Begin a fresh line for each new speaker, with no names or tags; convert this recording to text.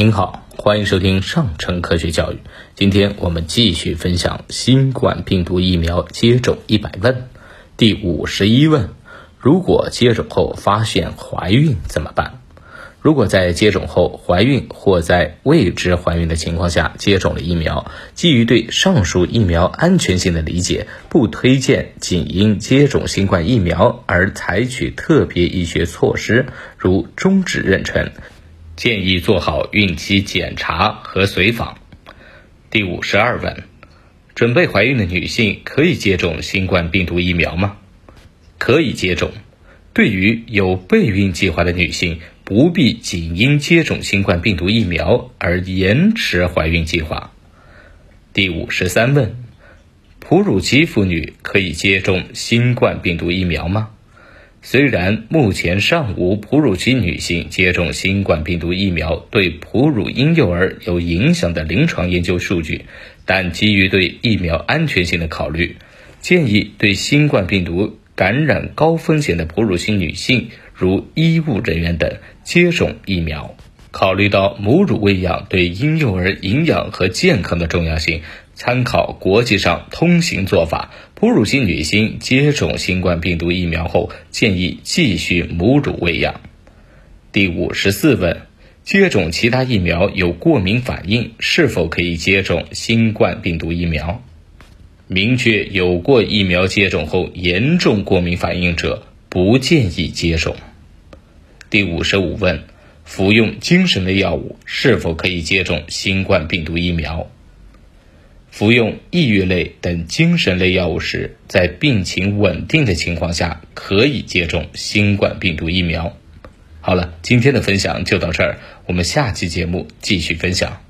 您好，欢迎收听上城科学教育。今天我们继续分享新冠病毒疫苗接种一百问，第五十一问：如果接种后发现怀孕怎么办？如果在接种后怀孕或在未知怀孕的情况下接种了疫苗，基于对上述疫苗安全性的理解，不推荐仅因接种新冠疫苗而采取特别医学措施，如终止妊娠。建议做好孕期检查和随访。第五十二问：准备怀孕的女性可以接种新冠病毒疫苗吗？可以接种。对于有备孕计划的女性，不必仅因接种新冠病毒疫苗而延迟怀孕计划。第五十三问：哺乳期妇女可以接种新冠病毒疫苗吗？虽然目前尚无哺乳期女性接种新冠病毒疫苗对哺乳婴幼儿有影响的临床研究数据，但基于对疫苗安全性的考虑，建议对新冠病毒感染高风险的哺乳期女性，如医务人员等接种疫苗。考虑到母乳喂养对婴幼儿营养和健康的重要性。参考国际上通行做法，哺乳期女性接种新冠病毒疫苗后，建议继续母乳喂养。第五十四问：接种其他疫苗有过敏反应，是否可以接种新冠病毒疫苗？明确有过疫苗接种后严重过敏反应者，不建议接种。第五十五问：服用精神类药物是否可以接种新冠病毒疫苗？服用抑郁类等精神类药物时，在病情稳定的情况下，可以接种新冠病毒疫苗。好了，今天的分享就到这儿，我们下期节目继续分享。